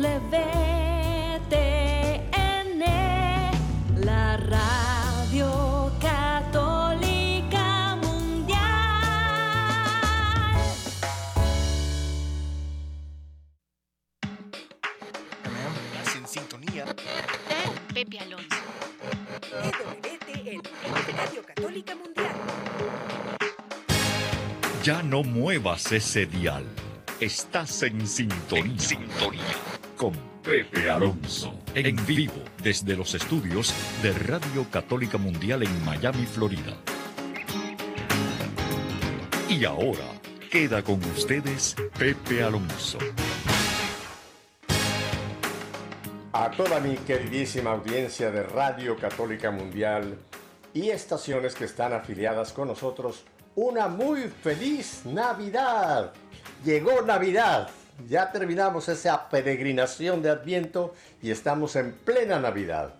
WTN, la radio católica mundial. Estás en sintonía. Pepe Alonso. EWTN, Radio Católica Mundial. Ya no muevas ese dial. Estás en sintonía. En sintonía. Con Pepe Alonso. En vivo desde los estudios de Radio Católica Mundial en Miami, Florida. Y ahora queda con ustedes Pepe Alonso. A toda mi queridísima audiencia de Radio Católica Mundial y estaciones que están afiliadas con nosotros, una muy feliz Navidad. Llegó Navidad. Ya terminamos esa peregrinación de Adviento y estamos en plena Navidad.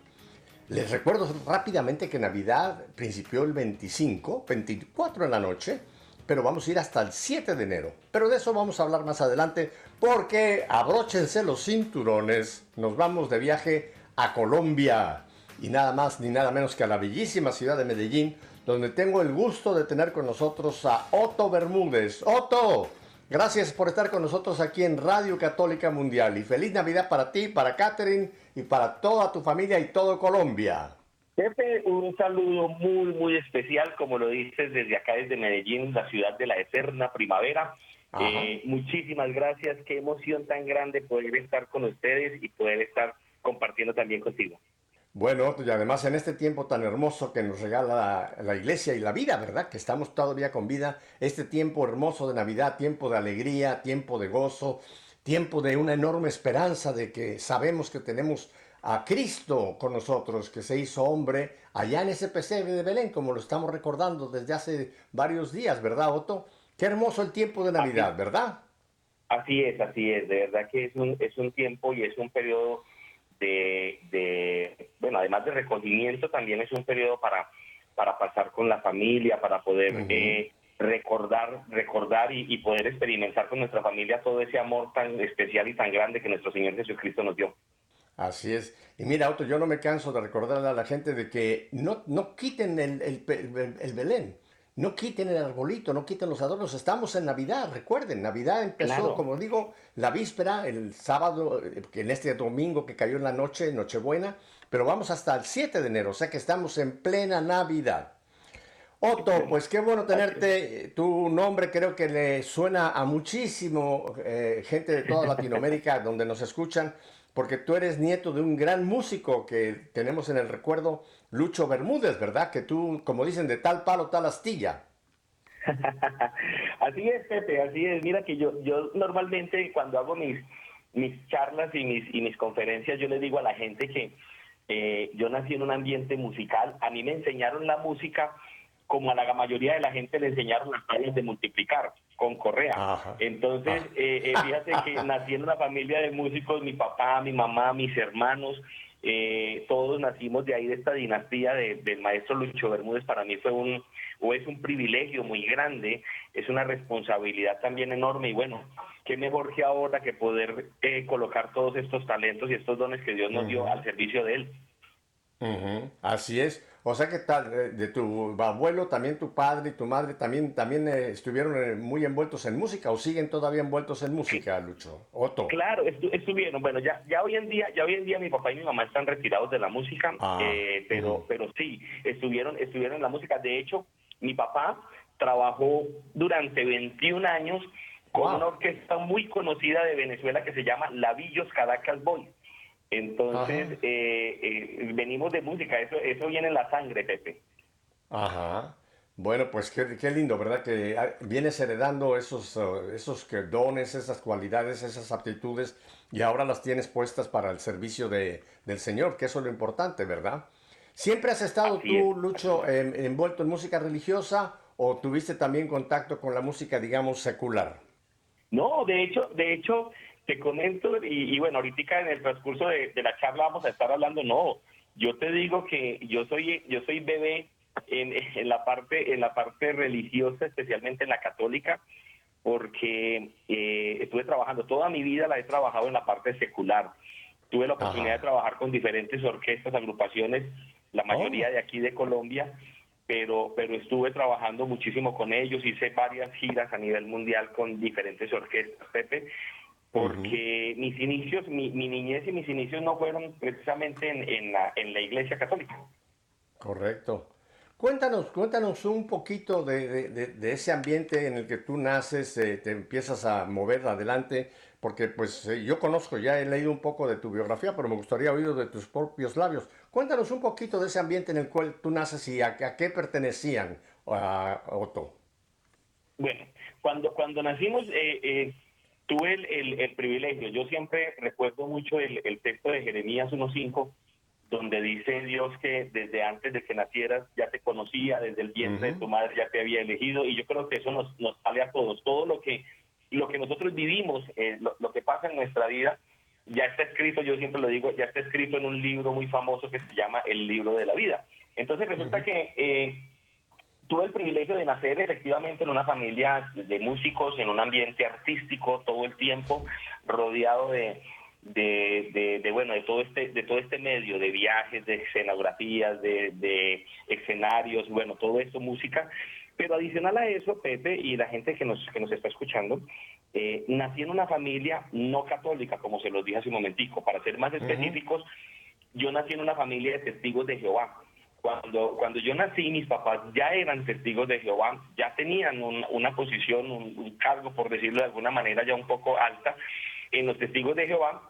Les recuerdo rápidamente que Navidad principió el 25, 24 en la noche, pero vamos a ir hasta el 7 de enero. Pero de eso vamos a hablar más adelante porque abróchense los cinturones, nos vamos de viaje a Colombia y nada más ni nada menos que a la bellísima ciudad de Medellín, donde tengo el gusto de tener con nosotros a Otto Bermúdez. Otto, gracias por estar con nosotros aquí en Radio Católica Mundial y feliz Navidad para ti, para Catherine y para toda tu familia y todo Colombia. Pepe, un saludo muy, muy especial, como lo dices, desde acá, desde Medellín, la ciudad de la eterna primavera. Eh, muchísimas gracias, qué emoción tan grande poder estar con ustedes y poder estar compartiendo también contigo. Bueno, y además en este tiempo tan hermoso que nos regala la iglesia y la vida, ¿verdad? Que estamos todavía con vida, este tiempo hermoso de Navidad, tiempo de alegría, tiempo de gozo, tiempo de una enorme esperanza de que sabemos que tenemos a Cristo con nosotros, que se hizo hombre allá en ese pesebre de Belén, como lo estamos recordando desde hace varios días, ¿verdad, Otto? Qué hermoso el tiempo de Navidad, ¿verdad? Así es, así es, de verdad que es un, es un tiempo y es un periodo de, de, bueno, además de recogimiento, también es un periodo para, para pasar con la familia, para poder eh, recordar, recordar y, y poder experimentar con nuestra familia todo ese amor tan especial y tan grande que nuestro Señor Jesucristo nos dio. Así es. Y mira, Otto, yo no me canso de recordarle a la gente de que no, no quiten el, el pe- el- el Belén, no quiten el arbolito, no quiten los adornos. Estamos en Navidad, recuerden, Navidad empezó, Claro. como digo, la víspera, el sábado, eh, en este domingo que cayó en la noche, Nochebuena, pero vamos hasta el 7 de enero, o sea que estamos en plena Navidad. Otto, pues qué bueno tenerte. Tu nombre creo que le suena a muchísimo eh, gente de toda Latinoamérica donde nos escuchan, porque tú eres nieto de un gran músico que tenemos en el recuerdo, Lucho Bermúdez, ¿verdad? Que tú, como dicen, de tal palo, tal astilla. así es, Pepe, así es. Mira que yo, yo normalmente cuando hago mis, mis charlas y mis, y mis conferencias, yo le digo a la gente que eh, yo nací en un ambiente musical. A mí me enseñaron la música como a la mayoría de la gente le enseñaron las tablas de multiplicar con correa. Ajá. Entonces, eh, eh, fíjate que nací en una familia de músicos, mi papá, mi mamá, mis hermanos, eh, todos nacimos de ahí, de esta dinastía de- del maestro Lucho Bermúdez. Para mí fue un, o es un privilegio muy grande, es una responsabilidad también enorme y bueno, qué mejor que ahora que poder eh, colocar todos estos talentos y estos dones que Dios nos dio al servicio de Él. Así es. O sea que tal, eh, de tu abuelo, también tu padre y tu madre también, también eh, estuvieron eh, muy envueltos en música o siguen todavía envueltos en música, Lucho. Otto. Claro, estu- estuvieron. Bueno, ya, ya hoy en día, ya hoy en día mi papá y mi mamá están retirados de la música, Ah, eh, pero, pero sí, estuvieron, estuvieron en la música. De hecho, mi papá trabajó durante 21 años con Wow. una orquesta muy conocida de Venezuela que se llama Lavillos Caracas Boys. Entonces, eh, eh, venimos de música, eso, eso viene en la sangre, Pepe. Ajá. Bueno, pues qué, qué lindo, ¿verdad? Que ah, vienes heredando esos, eh, esos dones, esas cualidades, esas aptitudes y ahora las tienes puestas para el servicio de, del Señor, que eso es lo importante, ¿verdad? ¿Siempre has estado Así tú, es. Lucho, en- envuelto en música religiosa o tuviste también contacto con la música, digamos, secular? No, de hecho, de hecho, te comento, y, y bueno, ahorita en el transcurso de, de la charla vamos a estar hablando, no, yo te digo que yo soy, yo soy bebé en, en la parte, en la parte religiosa, especialmente en la católica, porque eh, estuve trabajando, toda mi vida la he trabajado en la parte secular. Tuve la oportunidad Ajá. de trabajar con diferentes orquestas, agrupaciones, la mayoría Oh. de aquí de Colombia, pero, pero estuve trabajando muchísimo con ellos, hice varias giras a nivel mundial con diferentes orquestas, Pepe, porque mis inicios, mi, mi niñez y mis inicios no fueron precisamente en, en la, en la iglesia católica. Correcto. Cuéntanos, cuéntanos un poquito de, de- de- de ese ambiente en el que tú naces, eh, te empiezas a mover adelante, porque pues eh, yo conozco, ya he leído un poco de tu biografía, pero me gustaría oír de tus propios labios. Cuéntanos un poquito de ese ambiente en el cual tú naces y a, a qué pertenecían a Otto. Bueno, cuando, cuando nacimos, eh, eh, tuve el, el- el privilegio. Yo siempre recuerdo mucho el, el texto de Jeremías 1.5, donde dice Dios que desde antes de que nacieras ya te conocía, desde el vientre Ujú. de tu madre ya te había elegido, y yo creo que eso nos, nos sale a todos. Todo lo que, lo que nosotros vivimos, eh, lo, lo que pasa en nuestra vida, ya está escrito, yo siempre lo digo, ya está escrito en un libro muy famoso que se llama El libro de la vida. Entonces resulta que eh, tuve el privilegio de nacer efectivamente en una familia de músicos, en un ambiente artístico todo el tiempo, rodeado de, de, de- de, bueno de todo este de todo este medio de viajes, de escenografías, de, de escenarios, bueno todo esto música. Pero adicional a eso, Pepe y la gente que nos que nos está escuchando, eh, nací en una familia no católica, como se los dije hace un momentico. Para ser más específicos, yo nací en una familia de testigos de Jehová. Cuando, cuando yo nací, mis papás ya eran testigos de Jehová, ya tenían un- una posición, un, un cargo, por decirlo de alguna manera, ya un poco alta en los testigos de Jehová.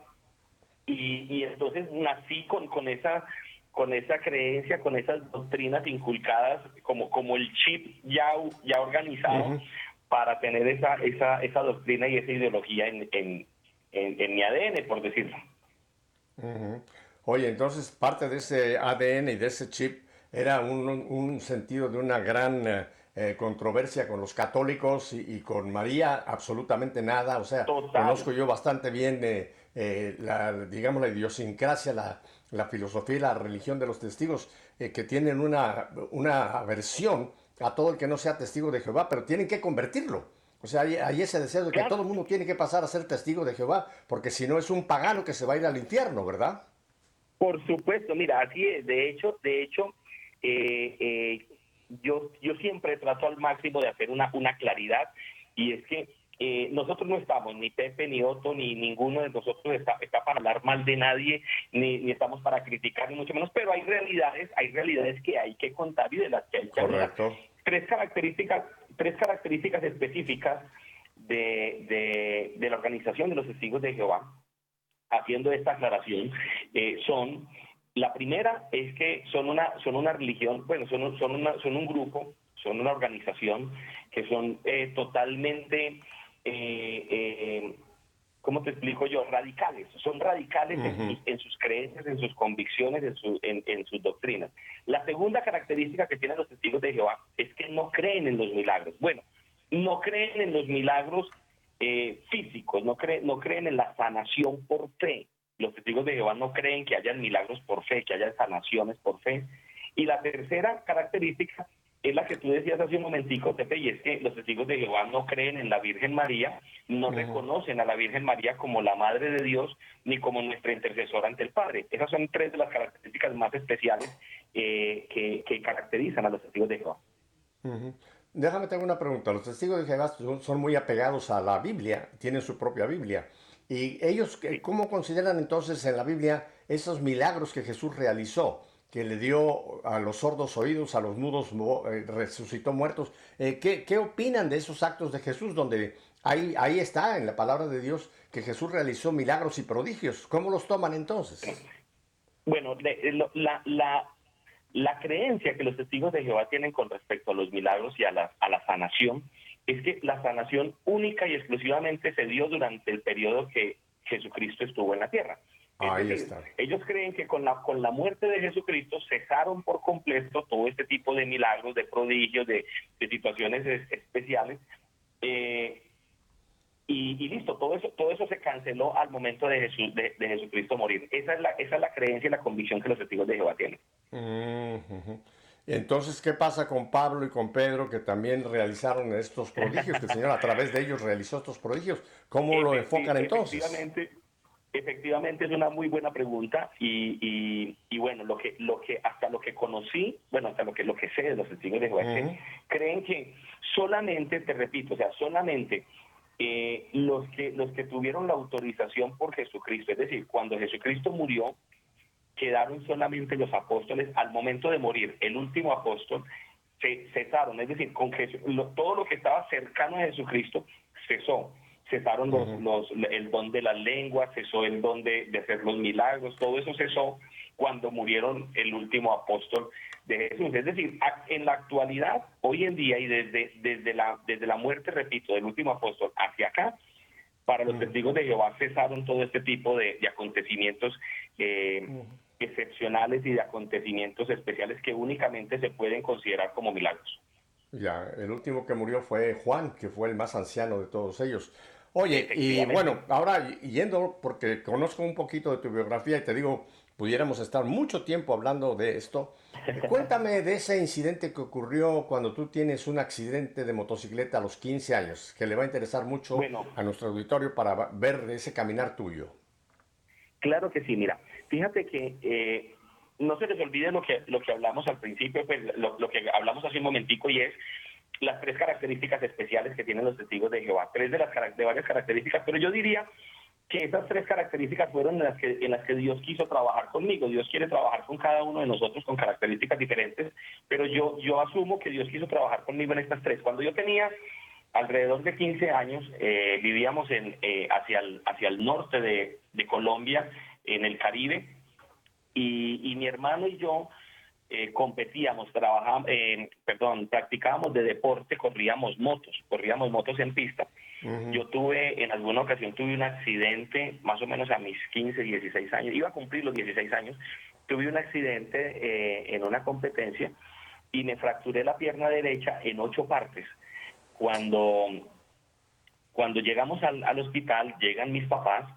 Y, y entonces nací con, con esa con esa creencia, con esas doctrinas inculcadas como, como el chip ya, ya organizado para tener esa, esa, esa doctrina y esa ideología en, en, en, en mi ADN, por decirlo. Ujú. Oye, entonces parte de ese ADN y de ese chip era un, sentido de una gran eh, eh, controversia con los católicos y, y con María, absolutamente nada. O sea, Total. conozco yo bastante bien, eh, eh, la, digamos, la idiosincrasia, la, la filosofía y la religión de los testigos, que tienen una, una aversión a todo el que no sea testigo de Jehová, pero tienen que convertirlo. O sea, hay, hay ese deseo de que Claro. todo el mundo tiene que pasar a ser testigo de Jehová, porque si no es un pagano que se va a ir al infierno, ¿verdad? Por supuesto, mira, así es. De hecho, de hecho, eh, eh, yo, yo siempre trato al máximo de hacer una, una claridad y es que eh, nosotros no estamos, ni Pepe, ni Otto, ni ninguno de nosotros está, está para hablar mal de nadie, ni, ni estamos para criticar, ni mucho menos, pero hay realidades, hay realidades que hay que contar y de las que hay que hablar tres características, tres características específicas de, de, de la organización de los testigos de Jehová, haciendo esta aclaración, eh, son, la primera es que son una, son una religión, bueno, son, un- son, una, son un grupo, son una organización que son eh, totalmente, eh, eh, ¿cómo te explico yo? Radicales, son radicales en, sus, en sus creencias, en sus convicciones, en, su- en- en sus doctrinas. La segunda característica que tienen los testigos de Jehová es que no creen en los milagros. Bueno, no creen en los milagros eh, físicos, no creen, no creen en la sanación por fe. Los testigos de Jehová no creen que hayan milagros por fe, que haya sanaciones por fe. Y la tercera característica es la que tú decías hace un momentico, Pepe, y es que los testigos de Jehová no creen en la Virgen María, no reconocen a la Virgen María como la Madre de Dios ni como nuestra intercesora ante el Padre. Esas son tres de las características más especiales eh, que, que caracterizan a los testigos de Jehová. Déjame te hago una pregunta. Los testigos de Jehová son, muy apegados a la Biblia, tienen su propia Biblia. ¿Y ellos cómo consideran entonces en la Biblia esos milagros que Jesús realizó? Que le dio a los sordos oídos, a los mudos eh, resucitó muertos. Eh, ¿qué, qué opinan de esos actos de Jesús donde ahí, ahí está en la palabra de Dios que Jesús realizó milagros y prodigios? ¿Cómo los toman entonces? Bueno, la, la creencia que los testigos de Jehová tienen con respecto a los milagros y a la, a la sanación es que la sanación única y exclusivamente se dio durante el periodo que Jesucristo estuvo en la tierra. Es Ahí decir, está. Ellos creen que con la, con la muerte de Jesucristo cesaron por completo todo este tipo de milagros, de prodigios, de, de situaciones es- especiales. eh, y, y listo, todo eso, todo eso se canceló al momento de, Jesús, de, de Jesucristo morir. Esa es, la, esa es la creencia y la convicción que los testigos de Jehová tienen. Mm. Entonces, ¿qué pasa con Pablo y con Pedro que también realizaron estos prodigios? Que el Señor a través de ellos realizó estos prodigios. ¿Cómo lo enfocan entonces? Efectivamente, efectivamente es una muy buena pregunta y, y, y, bueno, lo que, lo que hasta lo que conocí, bueno, hasta lo que, lo que sé de los testigos de Jehová, es que creen que solamente, te repito, o sea, solamente eh, los, que, los que tuvieron la autorización por Jesucristo, es decir, cuando Jesucristo murió, quedaron solamente los apóstoles al momento de morir. El último apóstol se cesaron, es decir, con Jesús, lo- todo lo que estaba cercano a Jesucristo cesó. Cesaron los, los- el don de las lenguas, cesó el don de, de hacer los milagros, todo eso cesó cuando murieron el último apóstol de Jesús. Es decir, en la actualidad, hoy en día y desde, desde, la, desde la muerte, repito, del último apóstol hacia acá, para los testigos de Jehová cesaron todo este tipo de, de acontecimientos eh, excepcionales y de acontecimientos especiales que únicamente se pueden considerar como milagros. Ya, el último que murió fue Juan, que fue el más anciano de todos ellos. Oye, y bueno, ahora yendo, porque conozco un poquito de tu biografía y te digo, pudiéramos estar mucho tiempo hablando de esto. Cuéntame de ese incidente que ocurrió cuando tú tienes un accidente de motocicleta a los 15 años, que le va a interesar mucho Bueno. a nuestro auditorio para ver ese caminar tuyo. Claro que sí, mira, fíjate que eh, no se les olvide lo que, lo que hablamos al principio, pues, lo, lo que hablamos hace un momentico y es las tres características especiales que tienen los testigos de Jehová, tres de las de varias características, pero yo diría que esas tres características fueron en las que en las que Dios quiso trabajar conmigo. Dios quiere trabajar con cada uno de nosotros con características diferentes, pero yo yo asumo que Dios quiso trabajar conmigo en estas tres. Cuando yo tenía alrededor de 15 años, eh, vivíamos en, eh, hacia, el, hacia el norte de, de Colombia, en el Caribe, y, y mi hermano y yo eh, competíamos, trabajábamos, eh, perdón, practicábamos de deporte, corríamos motos, corríamos motos en pista. Yo tuve, en alguna ocasión tuve un accidente, más o menos a mis 15, 16 años, iba a cumplir los 16 años, tuve un accidente eh, en una competencia y me fracturé la pierna derecha en ocho partes. Cuando, cuando llegamos al, al hospital, llegan mis papás,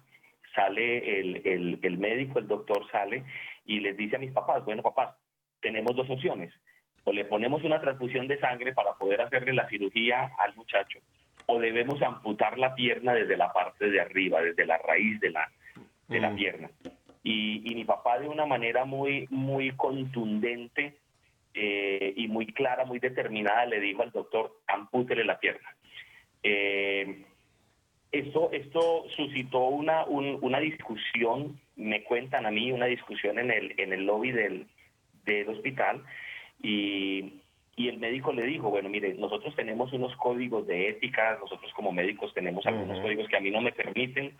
sale el, el, el médico, el doctor sale y les dice a mis papás, bueno papás, tenemos dos opciones, o le ponemos una transfusión de sangre para poder hacerle la cirugía al muchacho, o debemos amputar la pierna desde la parte de arriba, desde la raíz de la, de la Mm. pierna. Y, y mi papá de una manera muy, muy contundente eh, y muy clara, muy determinada, le dijo al doctor, ampútele la pierna. Eh, esto, esto suscitó una, un- una discusión, me cuentan a mí, una discusión en el, en el lobby del, del hospital y, y el médico le dijo, bueno, mire, nosotros tenemos unos códigos de ética, nosotros como médicos tenemos algunos códigos que a mí no me permiten,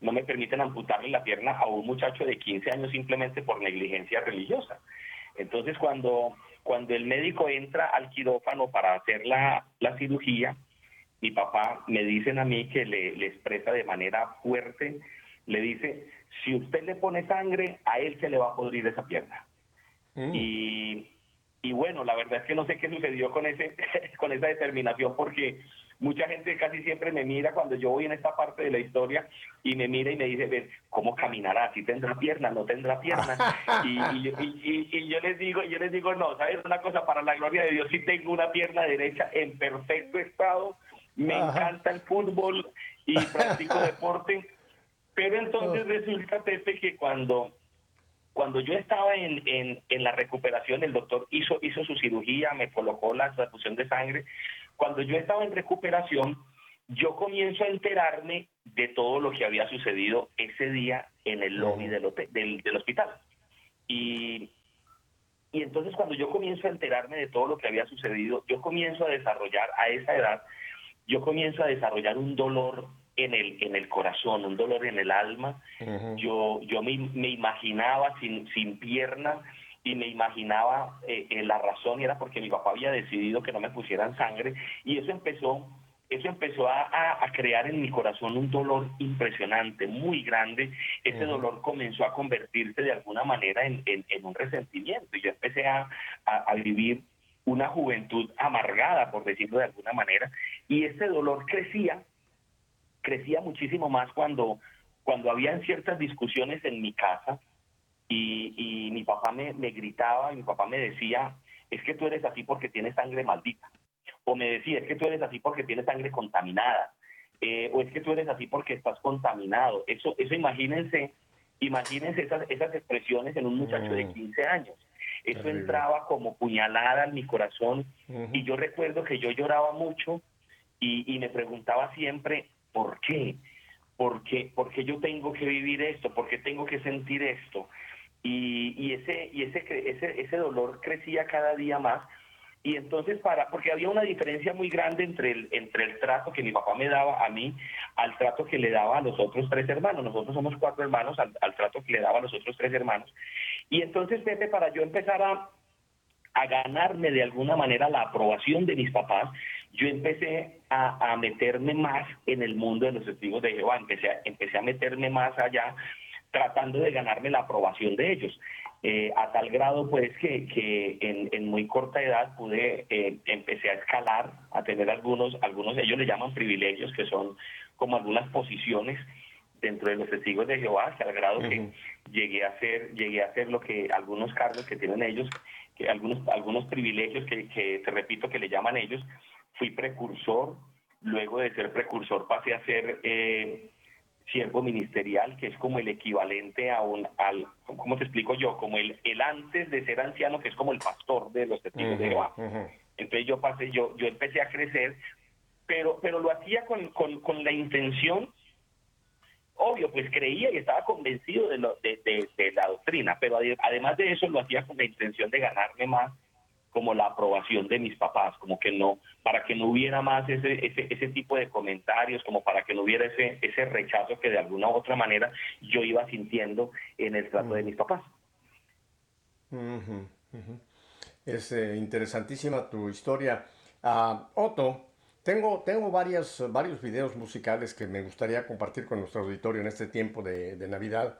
no me permiten amputarle la pierna a un muchacho de 15 años simplemente por negligencia religiosa. Entonces, cuando, cuando el médico entra al quirófano para hacer la, la cirugía, mi papá me dicen a mí que le, le expresa de manera fuerte, le dice, si usted le pone sangre, a él se le va a podrir esa pierna. Mm. Y, y bueno, la verdad es que no sé qué sucedió con ese con esa determinación porque mucha gente casi siempre me mira cuando yo voy en esta parte de la historia y me mira y me dice, ven, ¿cómo caminará? ¿Si tendrá pierna? ¿No tendrá pierna? Y, yo- y- y- y yo les digo, yo les digo, no, ¿sabes? Una cosa, para la gloria de Dios, sí tengo una pierna derecha en perfecto estado, me Ajá. encanta el fútbol y practico deporte, pero entonces resulta, Pepe, que cuando cuando yo estaba en, en, en la recuperación, el doctor hizo, hizo su cirugía, me colocó la transfusión de sangre. Cuando yo estaba en recuperación, yo comienzo a enterarme de todo lo que había sucedido ese día en el lobby del, del hospital. Y, y entonces cuando yo comienzo a enterarme de todo lo que había sucedido, yo comienzo a desarrollar a esa edad, yo comienzo a desarrollar un dolor en el, en el corazón, un dolor en el alma, Ujú. yo, yo me, me imaginaba sin, sin piernas y me imaginaba eh, eh, la razón y era porque mi papá había decidido que no me pusieran sangre y eso empezó eso empezó a, a- crear en mi corazón un dolor impresionante, muy grande. Ese Ujú. dolor comenzó a convertirse de alguna manera en, en- en un resentimiento y yo empecé a, a- a vivir una juventud amargada, por decirlo de alguna manera, y ese dolor crecía crecía muchísimo más cuando, cuando habían ciertas discusiones en mi casa y, y mi papá me, me gritaba y mi papá me decía, es que tú eres así porque tienes sangre maldita. O me decía, es que tú eres así porque tienes sangre contaminada. Eh, o es que tú eres así porque estás contaminado. Eso, eso imagínense, imagínense esas, esas expresiones en un muchacho de Mm. 15 años. Eso Terrible. entraba como puñalada en mi corazón Ujú. y yo recuerdo que yo lloraba mucho y, y me preguntaba siempre, ¿por qué? ¿Por qué? ¿Por qué yo tengo que vivir esto? ¿Por qué tengo que sentir esto? Y, ese, y ese, ese, dolor crecía cada día más. Y entonces, para, porque había una diferencia muy grande entre el, entre el trato que mi papá me daba a mí al trato que le daba a los otros tres hermanos. Nosotros somos cuatro hermanos, al, trato que le daba a los otros tres hermanos. Y entonces, para yo empezar a, a ganarme de alguna manera la aprobación de mis papás, yo empecé a, a meterme más en el mundo de los testigos de Jehová, empecé a, empecé a meterme más allá, tratando de ganarme la aprobación de ellos. Eh, a tal grado pues que, que en, en muy corta edad pude, eh, empecé a escalar, a tener algunos, algunos, ellos le llaman privilegios, que son como algunas posiciones dentro de los testigos de Jehová, hasta el grado que llegué a hacer, llegué a hacer lo que algunos cargos que tienen ellos, que algunos, algunos privilegios que, que te repito que le llaman ellos, fui precursor, luego de ser precursor pasé a ser eh, siervo ministerial, que es como el equivalente a un, al, ¿cómo te explico yo? Como el, el antes de ser anciano, que es como el pastor de los testigos de Jehová. Entonces yo pasé, yo, yo empecé a crecer, pero, pero lo hacía con, con, con la intención, obvio, pues creía y estaba convencido de, lo, de, de- de la doctrina, pero ade- además de eso lo hacía con la intención de ganarme más como la aprobación de mis papás, como que no, para que no hubiera más ese, ese, ese tipo de comentarios, como para que no hubiera ese, ese rechazo que de alguna u otra manera yo iba sintiendo en el trato de mis papás. Ujú, ujú. Es eh, interesantísima tu historia. Ah, Otto, tengo, tengo varias, varios videos musicales que me gustaría compartir con nuestro auditorio en este tiempo de, de Navidad.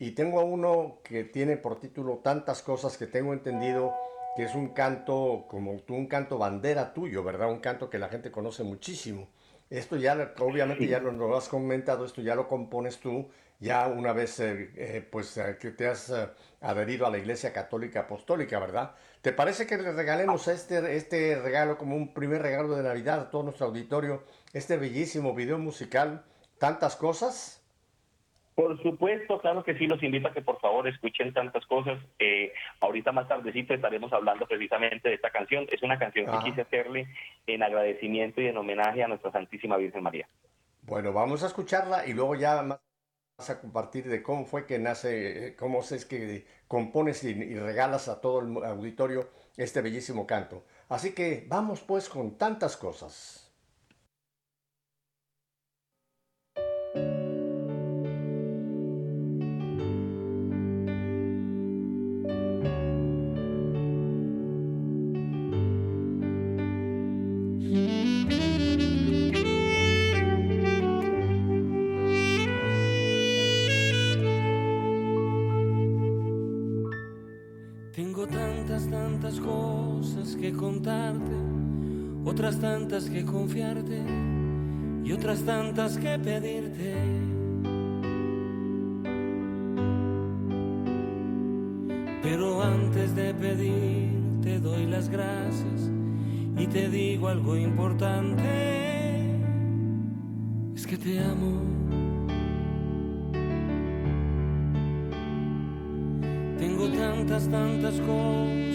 Y tengo uno que tiene por título Tantas cosas que tengo entendido que es un canto, como tú, un canto bandera tuyo, ¿verdad? Un canto que la gente conoce muchísimo. Esto ya, obviamente ya lo, lo has comentado, esto ya lo compones tú, ya una vez eh, eh, pues eh, que te has eh, adherido a la Iglesia Católica Apostólica, ¿verdad? ¿Te parece que le regalemos este, este regalo como un primer regalo de Navidad a todo nuestro auditorio, este bellísimo video musical, tantas cosas? Por supuesto, claro que sí, los invito a que por favor escuchen tantas cosas. Eh, ahorita más tardecito estaremos hablando precisamente de esta canción. Es una canción Ajá. que quise hacerle en agradecimiento y en homenaje a nuestra Santísima Virgen María. Bueno, vamos a escucharla y luego ya más vas a compartir de cómo fue que nace, cómo es que compones y, y regalas a todo el auditorio este bellísimo canto. Así que vamos pues con tantas cosas. Otras tantas que confiarte y otras tantas que pedirte. Pero antes de pedir te doy las gracias y te digo algo importante, es que te amo. Tengo tantas, tantas cosas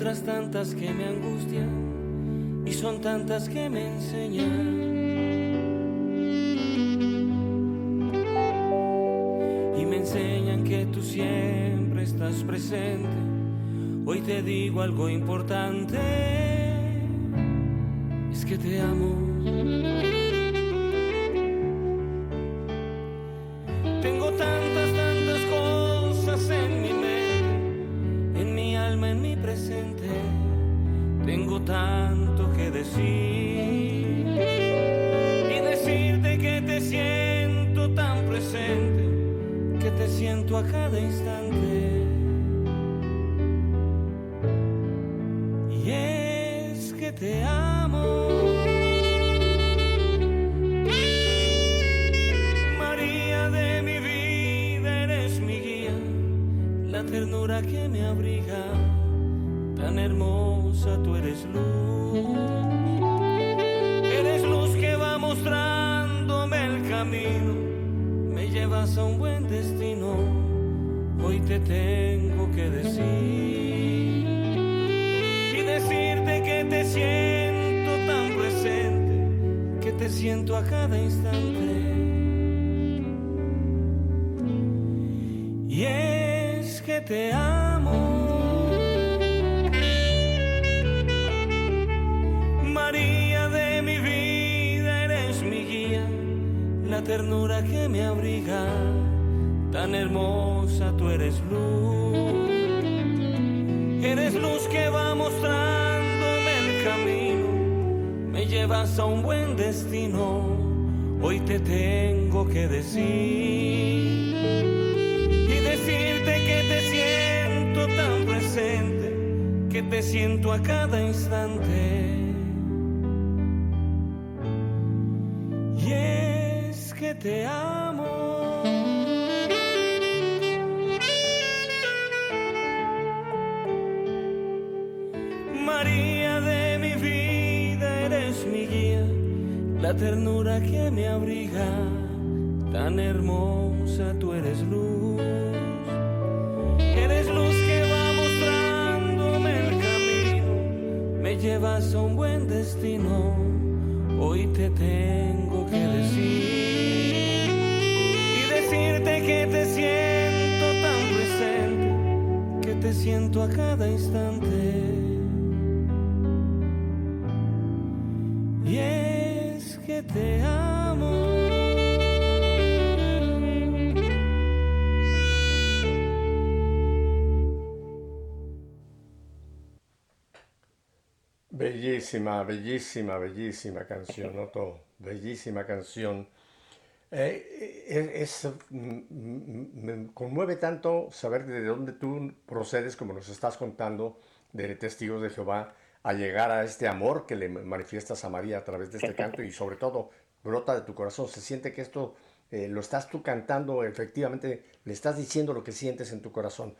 tantas que me angustian y son tantas que me enseñan. Y me enseñan que tú siempre estás presente. Hoy te digo algo importante, es que te amo. Que te siento a cada instante. Y es que te amo. María de mi vida, eres mi guía, la ternura que me abriga, tan hermosa tú eres luz. Llevas a un buen destino, hoy te tengo que decir y decirte que te siento tan presente, que te siento a cada instante. Bellísima, bellísima, bellísima canción, Otto. Bellísima canción. Eh, es, es- m- m- me conmueve tanto saber de dónde tú procedes, como nos estás contando, de Testigos de Jehová, a llegar a este amor que le manifiestas a María a través de este canto y sobre todo brota de tu corazón. Se siente que esto eh, lo estás tú cantando, efectivamente le estás diciendo lo que sientes en tu corazón.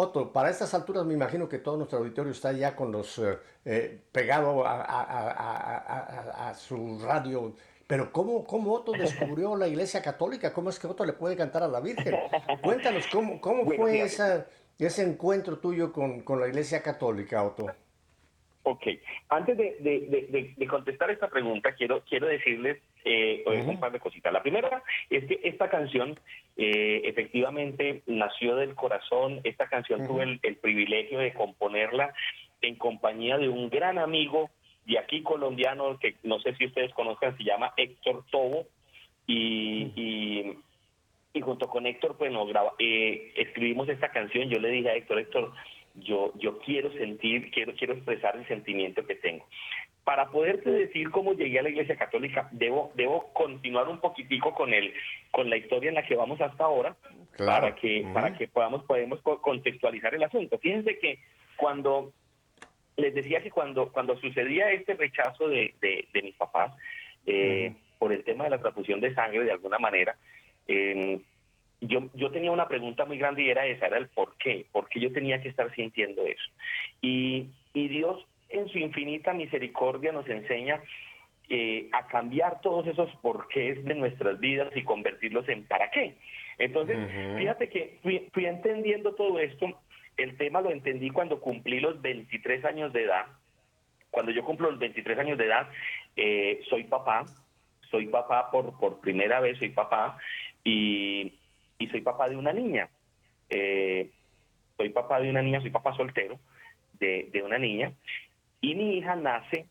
Otto, para estas alturas me imagino que todo nuestro auditorio está ya con los eh, eh, pegado a, a- a- a- a- a su radio. Pero ¿cómo, cómo Otto descubrió la Iglesia Católica? ¿Cómo es que Otto le puede cantar a la Virgen? Cuéntanos, ¿cómo, cómo fue esa, ese encuentro tuyo con, con la Iglesia Católica, Otto? Ok, antes de, de- de- de- de contestar esta pregunta, quiero, quiero decirles eh, un par de cositas. La primera es que esta canción eh, efectivamente nació del corazón. Esta canción tuve el, el privilegio de componerla en compañía de un gran amigo de aquí colombiano que no sé si ustedes conozcan, se llama Héctor Tobo. Y, y, y junto con Héctor, pues nos graba- eh, escribimos esta canción. Yo le dije a Héctor, Héctor, yo, yo quiero sentir, quiero, quiero expresar el sentimiento que tengo. Para poderte decir cómo llegué a la Iglesia Católica, debo, debo continuar un poquitico con el, con la historia en la que vamos hasta ahora, Claro. para que, para que podamos, podemos co- contextualizar el asunto. Fíjense que cuando les decía que cuando, cuando sucedía este rechazo de, de, de mis papás eh, por el tema de la transfusión de sangre, de alguna manera, eh, yo, yo tenía una pregunta muy grande y era esa, era el por qué, por qué yo tenía que estar sintiendo eso. Y, y Dios en su infinita misericordia nos enseña eh, a cambiar todos esos porqués de nuestras vidas y convertirlos en para qué. Entonces, fíjate que fui, fui entendiendo todo esto, el tema lo entendí cuando cumplí los 23 años de edad. Cuando yo cumplo los 23 años de edad, eh, soy papá, soy papá por, por primera vez, soy papá, y, y soy papá de una niña. Eh, soy papá de una niña, soy papá soltero de, de una niña, y mi hija nace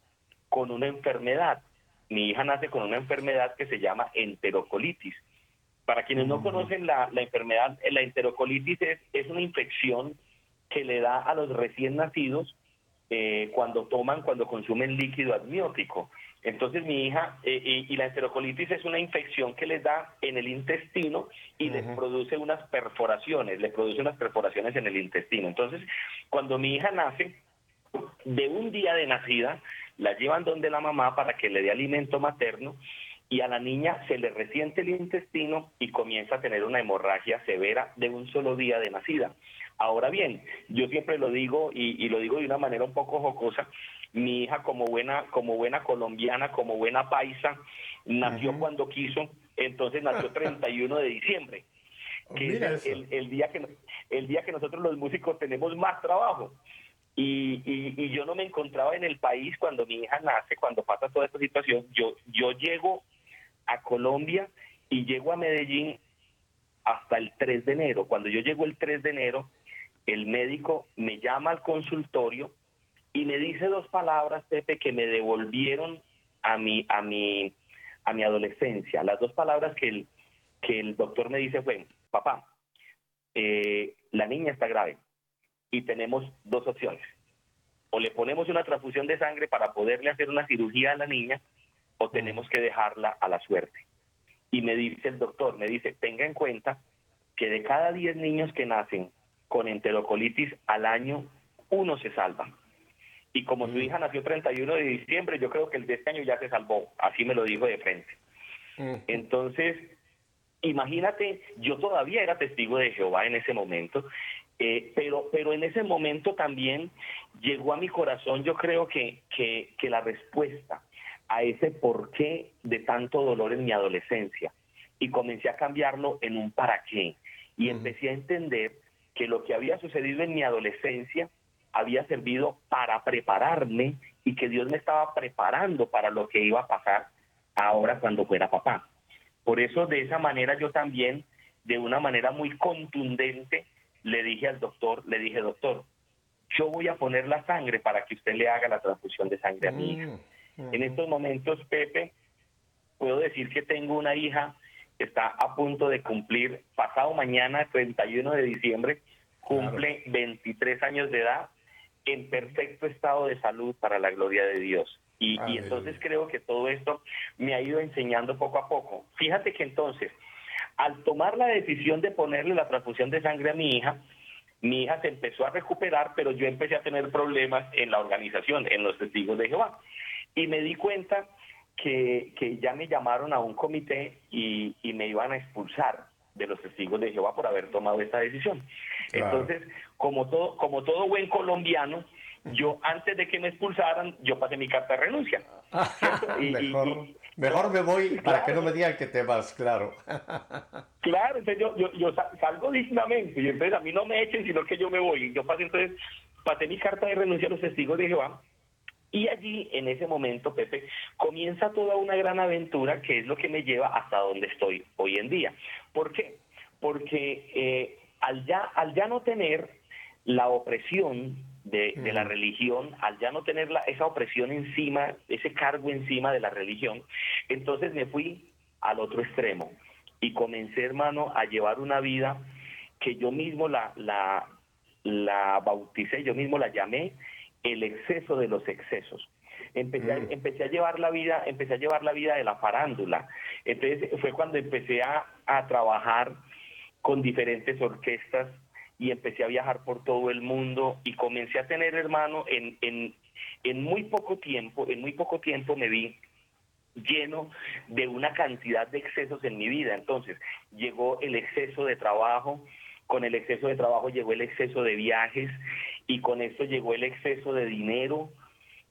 con una enfermedad. Mi hija nace con una enfermedad que se llama enterocolitis. Para quienes no conocen la, la enfermedad, la enterocolitis es, es una infección que le da a los recién nacidos eh, cuando toman, cuando consumen líquido amniótico. Entonces mi hija, eh, y, y la enterocolitis es una infección que les da en el intestino y les produce unas perforaciones, les produce unas perforaciones en el intestino. Entonces, cuando mi hija nace, de un día de nacida, la llevan donde la mamá para que le dé alimento materno y a la niña se le resiente el intestino y comienza a tener una hemorragia severa de un solo día de nacida. Ahora bien, yo siempre lo digo y, y lo digo de una manera un poco jocosa, mi hija como buena, como buena colombiana, como buena paisa, nació cuando quiso, entonces nació 31 de diciembre, que Mira es el, el día que el día que nosotros los músicos tenemos más trabajo. Y, y, y yo no me encontraba en el país cuando mi hija nace, cuando pasa toda esta situación. Yo, yo llego a Colombia y llego a Medellín hasta el 3 de enero. Cuando yo llego el 3 de enero, el médico me llama al consultorio y me dice dos palabras, Pepe, que me devolvieron a mi, a mi, a mi adolescencia. Las dos palabras que el, que el doctor me dice fue, papá, eh, la niña está grave y tenemos dos opciones. O le ponemos una transfusión de sangre para poderle hacer una cirugía a la niña o tenemos que dejarla a la suerte. Y me dice el doctor, me dice, tenga en cuenta que de cada 10 niños que nacen con enterocolitis al año, uno se salva. Y como su hija nació 31 de diciembre, yo creo que el de este año ya se salvó. Así me lo dijo de frente. Entonces, imagínate, yo todavía era testigo de Jehová en ese momento, eh, pero, pero en ese momento también llegó a mi corazón, yo creo que, que, que la respuesta a ese porqué de tanto dolor en mi adolescencia. Y comencé a cambiarlo en un para qué. Y empecé a entender que lo que había sucedido en mi adolescencia había servido para prepararme y que Dios me estaba preparando para lo que iba a pasar ahora cuando fuera papá. Por eso de esa manera yo también, de una manera muy contundente, le dije al doctor, le dije, doctor, yo voy a poner la sangre para que usted le haga la transfusión de sangre a mi hija. En estos momentos, Pepe, puedo decir que tengo una hija que está a punto de cumplir, pasado mañana, 31 de diciembre, cumple 23 años de edad en perfecto estado de salud para la gloria de Dios. Y, y entonces creo que todo esto me ha ido enseñando poco a poco. Fíjate que entonces, al tomar la decisión de ponerle la transfusión de sangre a mi hija, mi hija se empezó a recuperar, pero yo empecé a tener problemas en la organización, en los testigos de Jehová. Y me di cuenta que, que ya me llamaron a un comité y, y me iban a expulsar de los testigos de Jehová por haber tomado esta decisión. Claro. Entonces, como todo, como todo buen colombiano, yo antes de que me expulsaran, yo pasé mi carta de renuncia. mejor, y- mejor me voy para que no me digan que te vas, claro. Claro, entonces yo, yo, yo sa- salgo dignamente y entonces a mí no me echen, sino que yo me voy. Yo pasé entonces, pasé mi carta de renuncia a los testigos de Jehová y allí, en ese momento, Pepe, comienza toda una gran aventura que es lo que me lleva hasta donde estoy hoy en día. ¿Por qué? Porque eh, al, ya, al ya no tener la opresión de, de la religión, al ya no tener la- esa opresión encima, ese cargo encima de la religión, entonces me fui al otro extremo y comencé, hermano, a llevar una vida que yo mismo la, la, la bauticé, yo mismo la llamé el exceso de los excesos. Empecé, a, empecé a llevar la vida, empecé a llevar la vida de la farándula. Entonces fue cuando empecé a, a trabajar con diferentes orquestas y empecé a viajar por todo el mundo y comencé a tener, hermano, en, en, en muy poco tiempo, en muy poco tiempo me vi lleno de una cantidad de excesos en mi vida. Entonces, llegó el exceso de trabajo, con el exceso de trabajo llegó el exceso de viajes y con esto llegó el exceso de dinero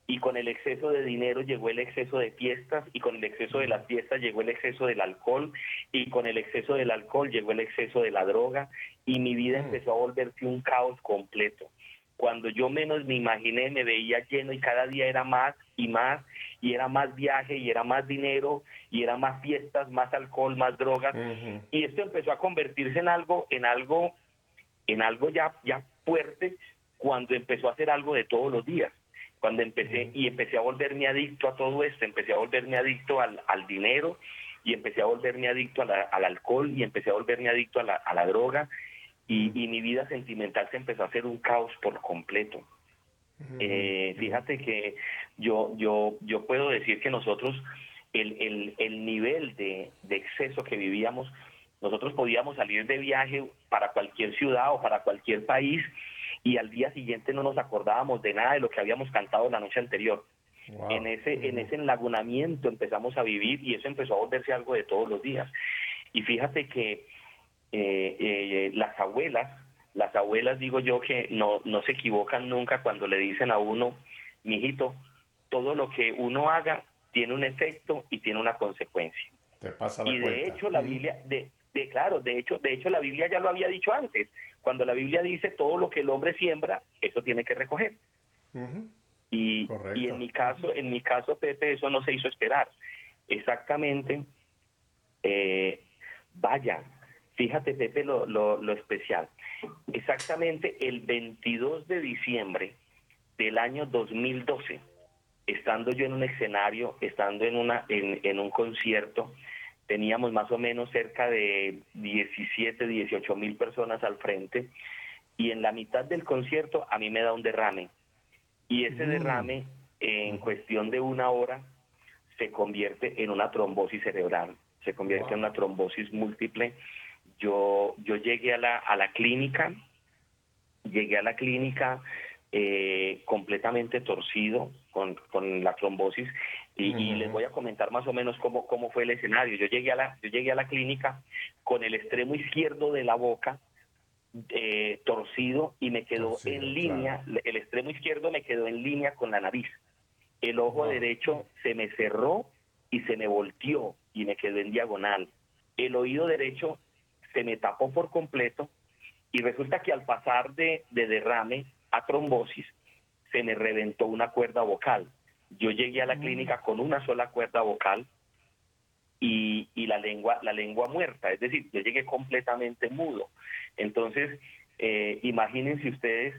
y con el exceso de dinero llegó el exceso de fiestas y con el exceso de las fiestas llegó el exceso del alcohol y con el exceso del alcohol llegó el exceso de la droga y mi vida empezó a volverse un caos completo. Cuando yo menos me imaginé me veía lleno y cada día era más y más y era más viaje y era más dinero y era más fiestas, más alcohol, más drogas y esto empezó a convertirse en algo en algo en algo ya ya fuerte cuando empezó a hacer algo de todos los días. Cuando empecé y empecé a volverme adicto a todo esto empecé a volverme adicto al, al dinero y empecé a volverme adicto a la- al alcohol y empecé a volverme adicto a la, a la droga y, y mi vida sentimental se empezó a hacer un caos por completo. Eh, fíjate que yo, yo, yo puedo decir que nosotros, el, el, el nivel de, de exceso que vivíamos, nosotros podíamos salir de viaje para cualquier ciudad o para cualquier país y al día siguiente no nos acordábamos de nada de lo que habíamos cantado la noche anterior. Wow. En ese, en ese enlagunamiento empezamos a vivir y eso empezó a volverse algo de todos los días. Y fíjate que eh, eh, las abuelas, las abuelas digo yo que no, no se equivocan nunca cuando le dicen a uno, mijito, todo lo que uno haga tiene un efecto y tiene una consecuencia. Te pasa la Y de cuenta. hecho la. Biblia, de, de claro, de hecho, de hecho la Biblia ya lo había dicho antes. Cuando la Biblia dice todo lo que el hombre siembra, eso tiene que recoger. Y, y en mi caso, en mi caso, Pepe, eso no se hizo esperar. Exactamente, eh, vaya, fíjate, Pepe, lo, lo, lo especial. Exactamente el 22 de diciembre del año 2012, estando yo en un escenario, estando en, una, en, en un concierto, teníamos más o menos cerca de 17, 18 mil personas al frente, y en la mitad del concierto a mí me da un derrame. Y ese Mm. derrame, en cuestión de una hora, se convierte en una trombosis cerebral, se convierte en una trombosis múltiple. Yo, yo llegué a la, a la clínica, llegué a la clínica eh, completamente torcido con, con la trombosis y, les voy a comentar más o menos cómo, cómo fue el escenario. Yo llegué, a la, yo llegué a la clínica con el extremo izquierdo de la boca eh, torcido y me quedó Torcido, en línea, el extremo izquierdo me quedó en línea con la nariz. El ojo Wow. derecho se me cerró y se me volteó y me quedó en diagonal. El oído derecho se me tapó por completo y resulta que al pasar de, de derrame a trombosis se me reventó una cuerda vocal. Yo llegué a la clínica con una sola cuerda vocal y, y la lengua la lengua muerta, es decir, yo llegué completamente mudo. Entonces, eh, imagínense ustedes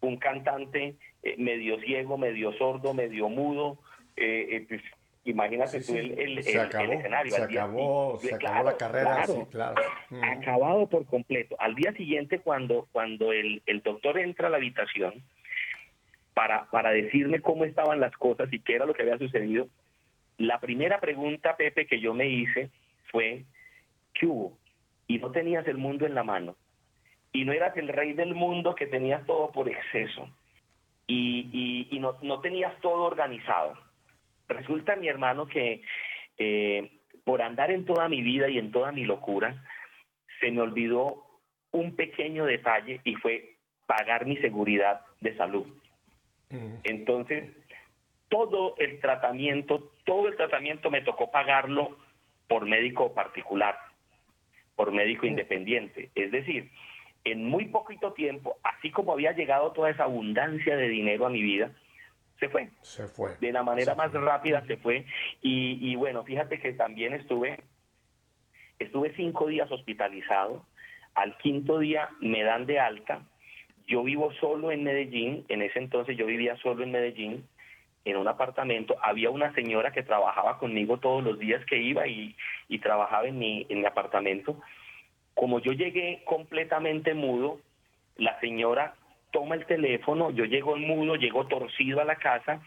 un cantante eh, medio ciego, medio sordo, medio mudo, eh, eh, pues, imagínate Sí, tú el, el- se el- acabó, el escenario. se día acabó, se acabó la carrera, claro. sí, claro. Ujú. acabado por completo. Al día siguiente, cuando, cuando el, el doctor entra a la habitación para, para decirme cómo estaban las cosas y qué era lo que había sucedido, la primera pregunta, Pepe, que yo me hice fue, ¿qué hubo? Y no tenías el mundo en la mano. Y no eras el rey del mundo que tenías todo por exceso. Y, y, y no, no tenías todo organizado. Resulta, mi hermano, que eh, por andar en toda mi vida y en toda mi locura, se me olvidó un pequeño detalle y fue pagar mi seguridad de salud. Entonces, todo el tratamiento, todo el tratamiento me tocó pagarlo por médico particular, por médico independiente. Es decir, en muy poquito tiempo, así como había llegado toda esa abundancia de dinero a mi vida, se fue. Se fue. de la manera más rápida se fue. Y, y bueno fíjate que también estuve estuve cinco días hospitalizado. Al quinto día me dan de alta yo vivo solo en Medellín en ese entonces yo vivía solo en Medellín en un apartamento. Había una señora que trabajaba conmigo todos los días que iba y, y trabajaba en mi en mi apartamento. Como yo llegué completamente mudo la señora toma el teléfono, yo llego mudo, llego torcido a la casa,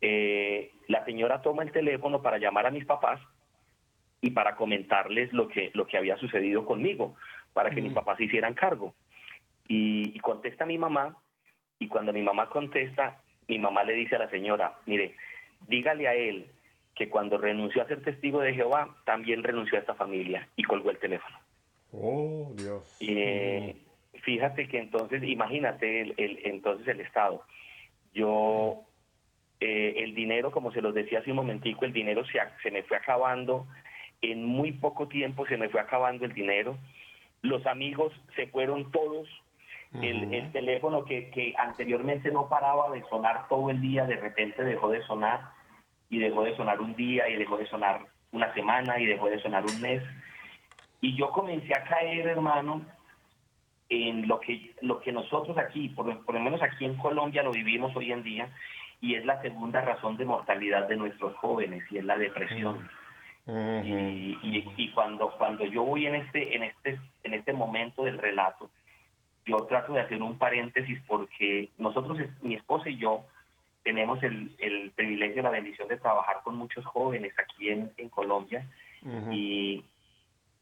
eh, la señora toma el teléfono para llamar a mis papás y para comentarles lo que, lo que había sucedido conmigo, para que mis papás se hicieran cargo. Y, y contesta mi mamá, y cuando mi mamá contesta, mi mamá le dice a la señora, mire, dígale a él que cuando renunció a ser testigo de Jehová, también renunció a esta familia y colgó el teléfono. Oh, Dios. Eh, fíjate que entonces, imagínate el, el- entonces el Estado. Yo, eh, el dinero, como se los decía hace un momentico, el dinero se, se me fue acabando. En muy poco tiempo se me fue acabando el dinero. Los amigos se fueron todos. El, el teléfono que, que anteriormente no paraba de sonar todo el día, de repente dejó de sonar y dejó de sonar un día y dejó de sonar una semana y dejó de sonar un mes. Y yo comencé a caer, hermano, en lo que, lo que nosotros aquí, por, lo- por lo menos aquí en Colombia lo vivimos hoy en día, y es la segunda razón de mortalidad de nuestros jóvenes, y es la depresión. Y, y- y cuando, cuando yo voy en este, en, este, en este momento del relato, yo trato de hacer un paréntesis porque nosotros, mi esposa y yo, tenemos el, el privilegio, la bendición de trabajar con muchos jóvenes aquí en, en Colombia Ujú. y,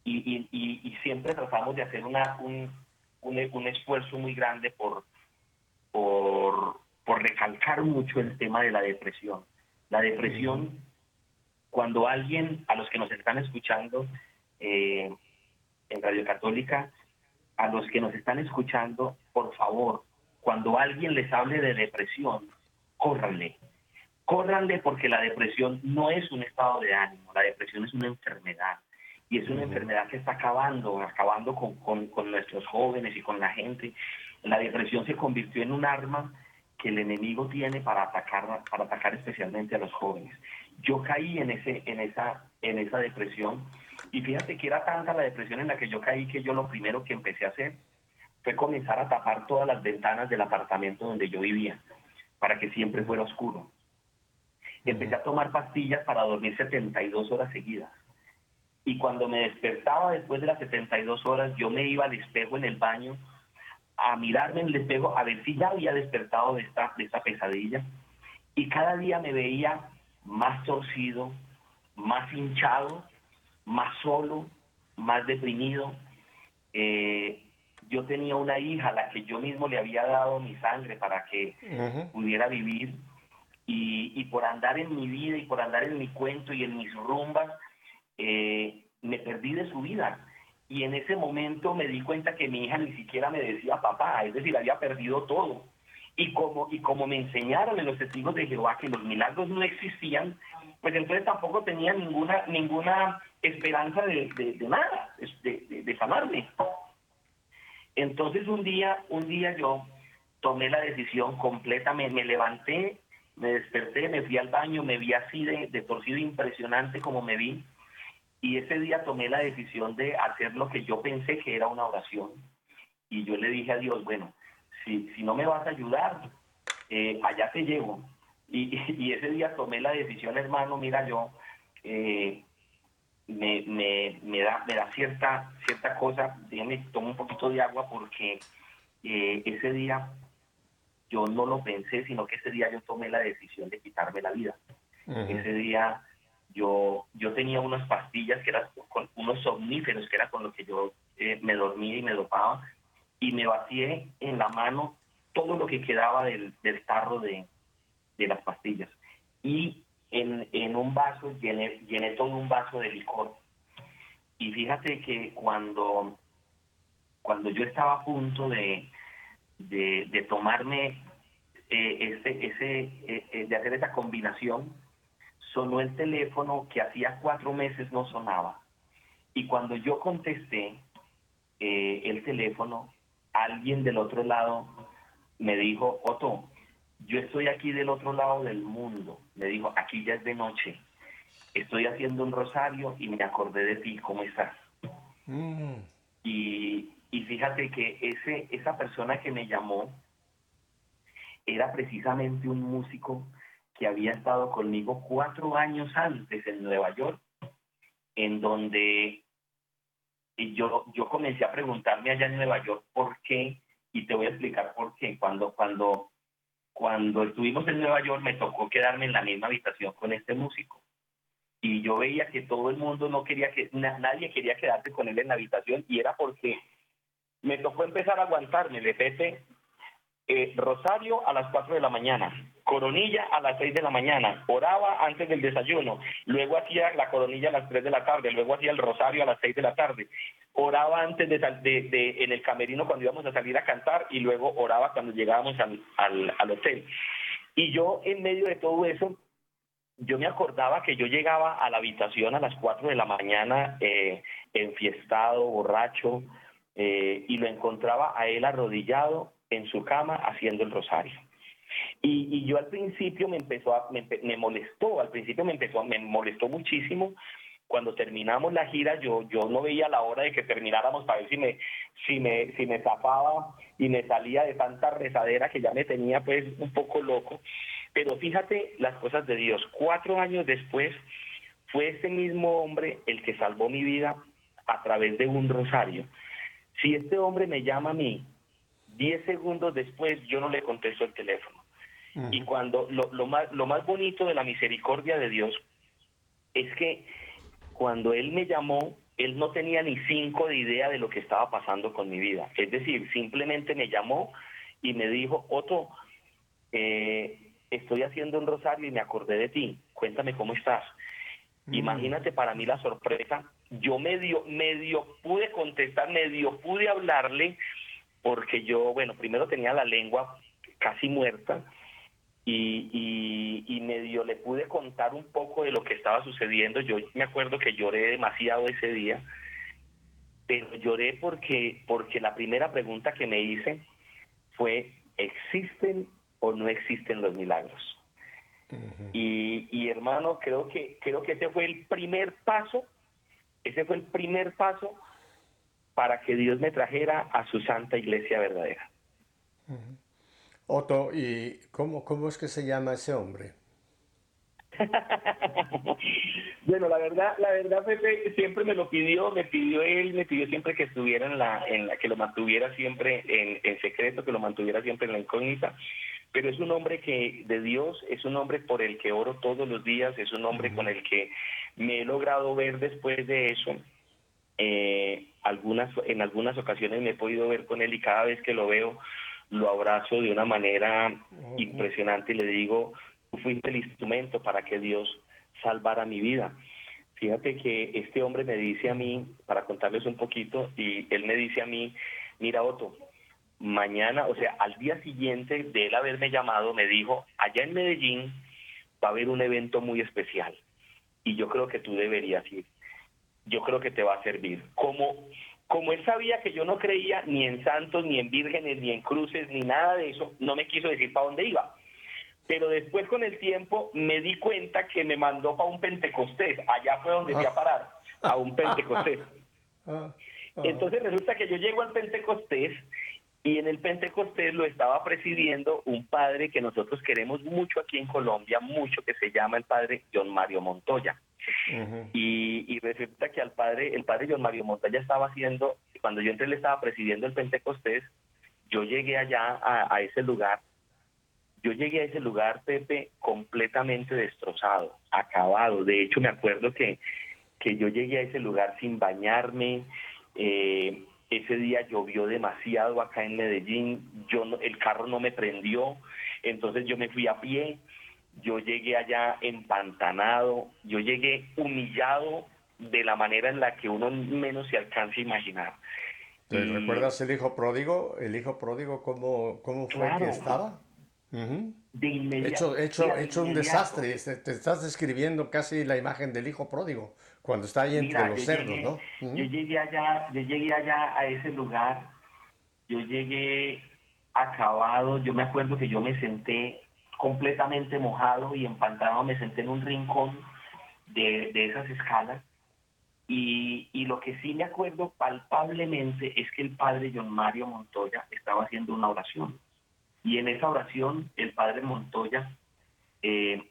y, y- y- y siempre tratamos de hacer una, un, un, un esfuerzo muy grande por, por, por recalcar mucho el tema de la depresión. La depresión, cuando alguien, a los que nos están escuchando eh, en Radio Católica, a los que nos están escuchando, por favor, cuando alguien les hable de depresión, córranle. Córranle porque la depresión no es un estado de ánimo, la depresión es una enfermedad. Y es una enfermedad que está acabando, acabando con, con- con nuestros jóvenes y con la gente. La depresión se convirtió en un arma que el enemigo tiene para atacar, para atacar especialmente a los jóvenes. Yo caí en ese, en esa, en esa depresión y fíjate que era tanta la depresión en la que yo caí que yo lo primero que empecé a hacer fue comenzar a tapar todas las ventanas del apartamento donde yo vivía para que siempre fuera oscuro. Empecé a tomar pastillas para dormir 72 horas seguidas. Y cuando me despertaba después de las 72 horas, yo me iba al espejo en el baño a mirarme en el espejo a ver si ya había despertado de esta, de esta pesadilla. Y cada día me veía más torcido, más hinchado, más solo, más deprimido. Eh, yo tenía una hija a la que yo mismo le había dado mi sangre para que pudiera vivir y, y por andar en mi vida y por andar en mi cuento y en mis rumbas, eh, me perdí de su vida. Y en ese momento me di cuenta que mi hija ni siquiera me decía papá, es decir, había perdido todo. Y como, y como me enseñaron en los testigos de Jehová que los milagros no existían, pues entonces tampoco tenía ninguna, ninguna esperanza de, de- de nada, de, de- sanarme. Entonces un día, un día yo tomé la decisión completamente, me levanté, me desperté, me fui al baño, me vi así de, de torcido impresionante como me vi, y ese día tomé la decisión de hacer lo que yo pensé que era una oración. Y yo le dije a Dios, bueno, si, si no me vas a ayudar, eh, allá te llevo. Y, y ese día tomé la decisión, hermano, mira, yo eh, me, me, me da, me da cierta, cierta cosa, déjame tomo un poquito de agua porque eh, ese día yo no lo pensé, sino que ese día yo tomé la decisión de quitarme la vida. Ese día yo, yo tenía unas pastillas que eran con unos somníferos, que era con lo que yo eh, me dormía y me dopaba, y me vacié en la mano todo lo que quedaba del, del tarro de, de las pastillas. Y en, en un vaso llené, llené todo un vaso de licor. Y fíjate que cuando, cuando yo estaba a punto de, de, de tomarme eh, ese, ese, eh, eh, de hacer esa combinación, sonó el teléfono que hacía cuatro meses no sonaba. Y cuando yo contesté eh, el teléfono, alguien del otro lado me dijo, Otto, yo estoy aquí del otro lado del mundo. Me dijo, aquí ya es de noche. Estoy haciendo un rosario y me acordé de ti, ¿cómo estás? Y, y fíjate que ese, esa persona que me llamó era precisamente un músico que había estado conmigo cuatro años antes en Nueva York, en donde yo, yo comencé a preguntarme allá en Nueva York por qué, y te voy a explicar por qué. Cuando, cuando, cuando estuvimos en Nueva York me tocó quedarme en la misma habitación con este músico. Y yo veía que todo el mundo no quería que, na- nadie quería quedarse con él en la habitación, y era porque me tocó empezar a aguantarme, de Pepe, eh, Rosario a las 4 de la mañana, coronilla a las 6 de la mañana, oraba antes del desayuno, luego hacía la coronilla a las 3 de la tarde, luego hacía el rosario a las 6 de la tarde, oraba antes de, en el camerino cuando íbamos a salir a cantar y luego oraba cuando llegábamos al hotel. Y yo en medio de todo eso, yo me acordaba que yo llegaba a la habitación a las 4 de la mañana eh, enfiestado, borracho, eh, y lo encontraba a él arrodillado en su cama haciendo el rosario. Y, yo al principio me empezó a, me, molestó, al principio me empezó, me molestó muchísimo. Cuando terminamos la gira, yo, yo no veía la hora de que termináramos para ver si me, si me, si me zafaba y me salía de tanta rezadera que ya me tenía pues un poco loco. Pero fíjate las cosas de Dios. Cuatro años después fue ese mismo hombre el que salvó mi vida a través de un rosario. Si este hombre me llama a mí, diez segundos después yo no le contesto el teléfono. Y cuando lo, lo más, lo más bonito de la misericordia de Dios es que cuando Él me llamó, Él no tenía ni cinco de idea de lo que estaba pasando con mi vida. Es decir, simplemente me llamó y me dijo, Otto, eh, estoy haciendo un rosario y me acordé de ti, cuéntame cómo estás. Imagínate para mí la sorpresa, yo medio, medio pude contestar, medio pude hablarle, porque yo, bueno, primero tenía la lengua casi muerta, y, y, y, medio le pude contar un poco de lo que estaba sucediendo. Yo me acuerdo que lloré demasiado ese día, pero lloré porque, porque la primera pregunta que me hice fue, ¿existen o no existen los milagros? y, y hermano, creo que, creo que ese fue el primer paso, ese fue el primer paso para que Dios me trajera a su santa iglesia verdadera. Otto, ¿y cómo, cómo es que se llama ese hombre? bueno, la verdad, la verdad, Pepe siempre me lo pidió, me pidió él, me pidió siempre que estuviera en la, en la que lo mantuviera siempre en, en secreto, que lo mantuviera siempre en la incógnita. Pero es un hombre que de Dios, es un hombre por el que oro todos los días, es un hombre con el que me he logrado ver después de eso. Eh, algunas, en algunas ocasiones me he podido ver con él y cada vez que lo veo lo abrazo de una manera impresionante y le digo, tú fuiste el instrumento para que Dios salvara mi vida. Fíjate que este hombre me dice a mí, para contarles un poquito, y él me dice a mí, mira Otto, mañana, o sea, al día siguiente de él haberme llamado, me dijo, allá en Medellín va a haber un evento muy especial y yo creo que tú deberías ir. Yo creo que te va a servir. Como como él sabía que yo no creía ni en santos, ni en vírgenes, ni en cruces, ni nada de eso, no me quiso decir para dónde iba. Pero después con el tiempo me di cuenta que me mandó para un Pentecostés. Allá fue donde fui a parar, a un Pentecostés. Entonces resulta que yo llego al Pentecostés y en el Pentecostés lo estaba presidiendo un padre que nosotros queremos mucho aquí en Colombia, mucho, que se llama el padre John Mario Montoya y, resulta que al padre, el padre John Mario Montoya estaba haciendo, cuando yo entré, le estaba presidiendo el Pentecostés, yo llegué allá a, ese lugar, yo llegué a ese lugar, Pepe, completamente destrozado, acabado. De hecho, me acuerdo que, que yo llegué a ese lugar sin bañarme, eh, ese día llovió demasiado acá en Medellín, yo el carro no me prendió, entonces yo me fui a pie, yo llegué allá empantanado, yo llegué humillado de la manera en la que uno menos se alcanza a imaginar. ¿Te recuerdas el hijo pródigo? ¿El hijo pródigo cómo, cómo fue que estaba? De inmediato. Hecho, hecho, hecho un desastre. Te estás describiendo casi la imagen del hijo pródigo cuando está ahí entre los cerdos, ¿no? Yo llegué allá, yo llegué allá a ese lugar, yo llegué acabado, yo me acuerdo que yo me senté completamente mojado y empantanado, me senté en un rincón de, esas escalas y, y, lo que sí me acuerdo palpablemente es que el padre John Mario Montoya estaba haciendo una oración. Y en esa oración el padre Montoya eh,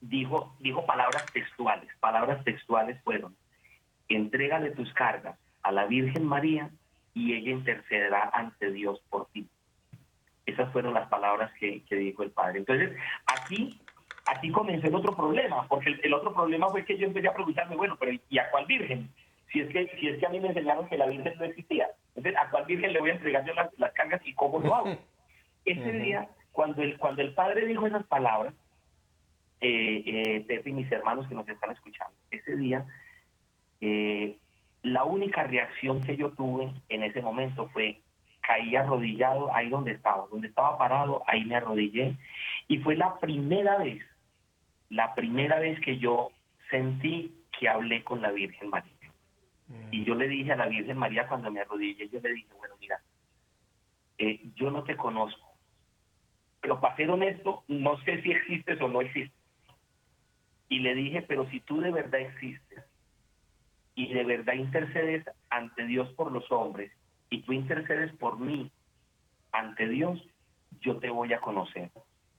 dijo, dijo palabras textuales. Palabras textuales fueron, entrégale tus cargas a la Virgen María y ella intercederá ante Dios por ti. Esas fueron las palabras que, dijo el padre. Entonces, aquí, aquí comenzó el otro problema, porque el, otro problema fue que yo empecé a preguntarme, bueno, pero ¿y a cuál virgen? Si es que, si es que a mí me enseñaron que la virgen no existía. Entonces, ¿a cuál virgen le voy a entregar yo las, las cargas y cómo lo hago? Ese día, cuando el, cuando el padre dijo esas palabras, eh, eh, Pepe y mis hermanos que nos están escuchando, ese día, eh, la única reacción que yo tuve en ese momento fue caí arrodillado ahí donde estaba, donde estaba parado, ahí me arrodillé y fue la primera vez, la primera vez que yo sentí que hablé con la Virgen María. Y yo le dije a la Virgen María cuando me arrodillé, yo le dije, bueno, mira, eh, yo no te conozco, pero para ser honesto, no sé si existes o no existes. Y le dije, pero si tú de verdad existes y de verdad intercedes ante Dios por los hombres y tú intercedes por mí ante Dios, yo te voy a conocer.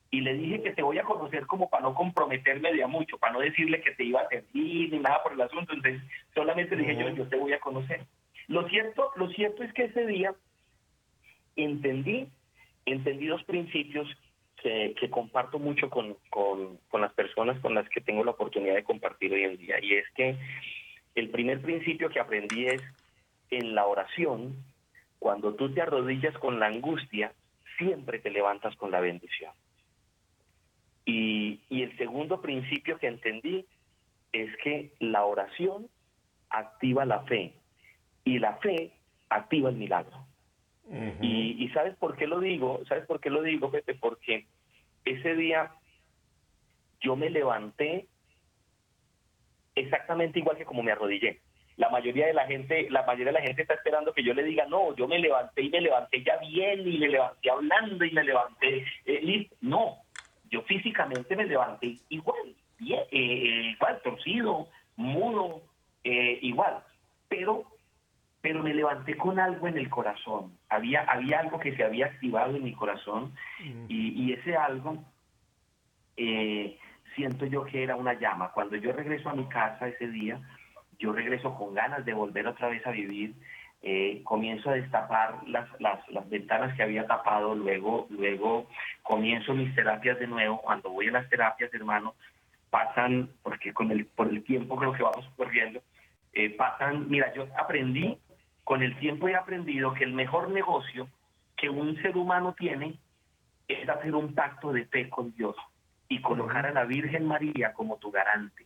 Y le dije que te voy a conocer como para no comprometerme de a mucho, para no decirle que te iba a servir ni nada por el asunto. Entonces, solamente le dije yo, yo te voy a conocer. Lo cierto, lo cierto es que ese día entendí, entendí dos principios que, que comparto mucho con, con, con las personas con las que tengo la oportunidad de compartir hoy en día. Y es que el primer principio que aprendí es en la oración cuando tú te arrodillas con la angustia, siempre te levantas con la bendición. Y, y el segundo principio que entendí es que la oración activa la fe y la fe activa el milagro. y, y ¿sabes por qué lo digo? ¿Sabes por qué lo digo, Pepe? Porque ese día yo me levanté exactamente igual que como me arrodillé. La mayoría de la gente, la mayoría de la gente está esperando que yo le diga, no, yo me levanté y me levanté ya bien y me levanté hablando y me levanté eh, listo. No, yo físicamente me levanté igual, bien, eh, eh, igual, torcido, mudo, eh, igual. Pero, pero me levanté con algo en el corazón. Había, había algo que se había activado en mi corazón y, y ese algo eh, siento yo que era una llama. Cuando yo regreso a mi casa ese día, yo regreso con ganas de volver otra vez a vivir. eh, comienzo a destapar las, las, las ventanas que había tapado, luego, luego comienzo mis terapias de nuevo. Cuando voy a las terapias, hermano, pasan, porque con el, por el tiempo creo que vamos corriendo, eh, pasan, mira, yo aprendí, con el tiempo he aprendido que el mejor negocio que un ser humano tiene es hacer un pacto de fe con Dios y colocar a la Virgen María como tu garante.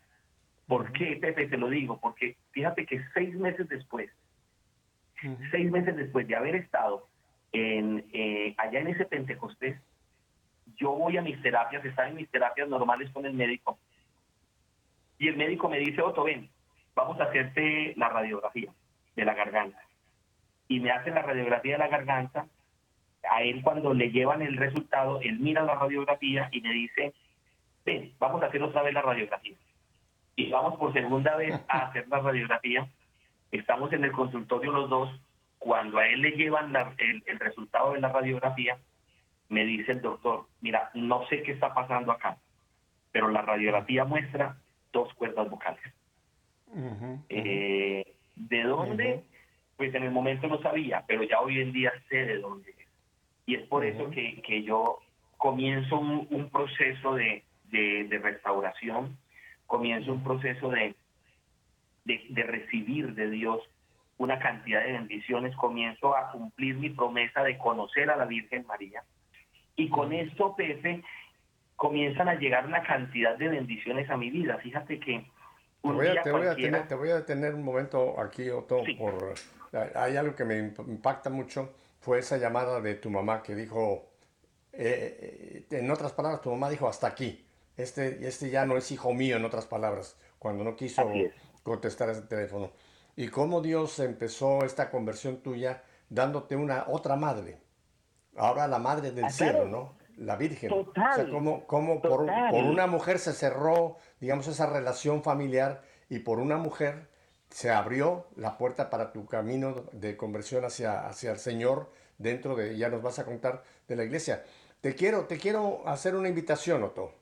¿Por qué, Pepe? Te lo digo, porque fíjate que seis meses después, seis meses después de haber estado en, eh, allá en ese Pentecostés, yo voy a mis terapias, estaba en mis terapias normales con el médico, y el médico me dice, Otto, ven, vamos a hacerte la radiografía de la garganta. Y me hace la radiografía de la garganta, a él cuando le llevan el resultado, él mira la radiografía y me dice, ven, vamos a hacer otra vez la radiografía. Y vamos por segunda vez a hacer la radiografía. Estamos en el consultorio los dos. Cuando a él le llevan la- el, el resultado de la radiografía, me dice el doctor, mira, no sé qué está pasando acá, pero la radiografía muestra dos cuerdas vocales. Eh, ¿De dónde? Pues en el momento no sabía, pero ya hoy en día sé de dónde es. Y es por eso que, que yo comienzo un, un proceso de, de- de restauración, comienzo un proceso de, de, de recibir de Dios una cantidad de bendiciones, comienzo a cumplir mi promesa de conocer a la Virgen María. Y con esto, Pepe, comienzan a llegar una cantidad de bendiciones a mi vida. Fíjate que Te un voy, a, día te, voy a detener, te voy a detener un momento aquí, Otto, Sí. por, hay algo que me imp- impacta mucho, fue esa llamada de tu mamá que dijo, eh, eh, en otras palabras, tu mamá dijo, hasta aquí, este, este ya no es hijo mío, en otras palabras, cuando no quiso contestar ese teléfono. Y cómo Dios empezó esta conversión tuya dándote una otra madre, ahora la madre del Ah, cielo, claro. ¿no? La Virgen. Total. O sea, cómo, cómo por, por una mujer se cerró, digamos, esa relación familiar y por una mujer se abrió la puerta para tu camino de conversión hacia, hacia el Señor dentro de, ya nos vas a contar, de la iglesia. Te quiero, te quiero hacer una invitación, Otto.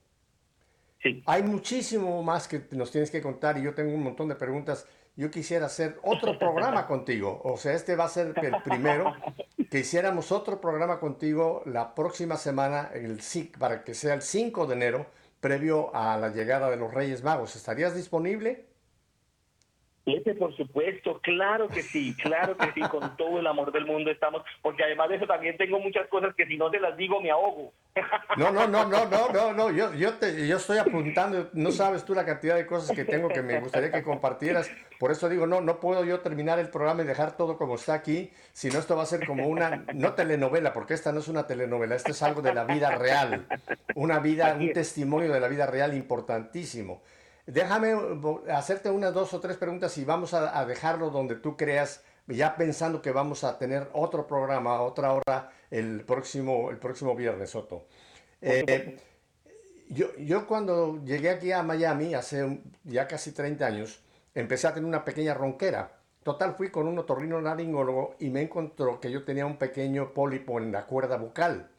Sí. Hay muchísimo más que nos tienes que contar y yo tengo un montón de preguntas. Yo quisiera hacer otro programa contigo. O sea, este va a ser el primero. Que hiciéramos otro programa contigo la próxima semana, el, para que sea el 5 de enero, previo a la llegada de los Reyes Magos. ¿Estarías disponible? Ese, por supuesto, claro que sí, claro que sí, con todo el amor del mundo estamos, porque además de eso también tengo muchas cosas que si no te las digo me ahogo. No, no, no, no, no, no, no. Yo, yo, te, yo estoy apuntando, no sabes tú la cantidad de cosas que tengo que me gustaría que compartieras. Por eso digo, no, no puedo yo terminar el programa y dejar todo como está aquí, sino esto va a ser como una, no telenovela, porque esta no es una telenovela, esto es algo de la vida real, una vida, un testimonio de la vida real importantísimo. Déjame hacerte unas dos o tres preguntas y vamos a, a dejarlo donde tú creas, ya pensando que vamos a tener otro programa, otra hora el próximo, el próximo viernes, Soto. Eh, yo, yo cuando llegué aquí a Miami hace ya casi 30 años, empecé a tener una pequeña ronquera. Total, fui con un otorrino laringólogo y me encontró que yo tenía un pequeño pólipo en la cuerda bucal.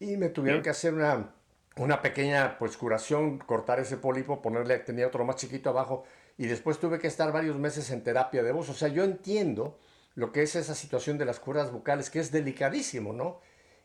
Y me tuvieron que hacer una, una pequeña pues, curación, cortar ese pólipo, ponerle, tenía otro más chiquito abajo. Y después tuve que estar varios meses en terapia de voz. O sea, yo entiendo lo que es esa situación de las cuerdas bucales, que es delicadísimo, ¿no?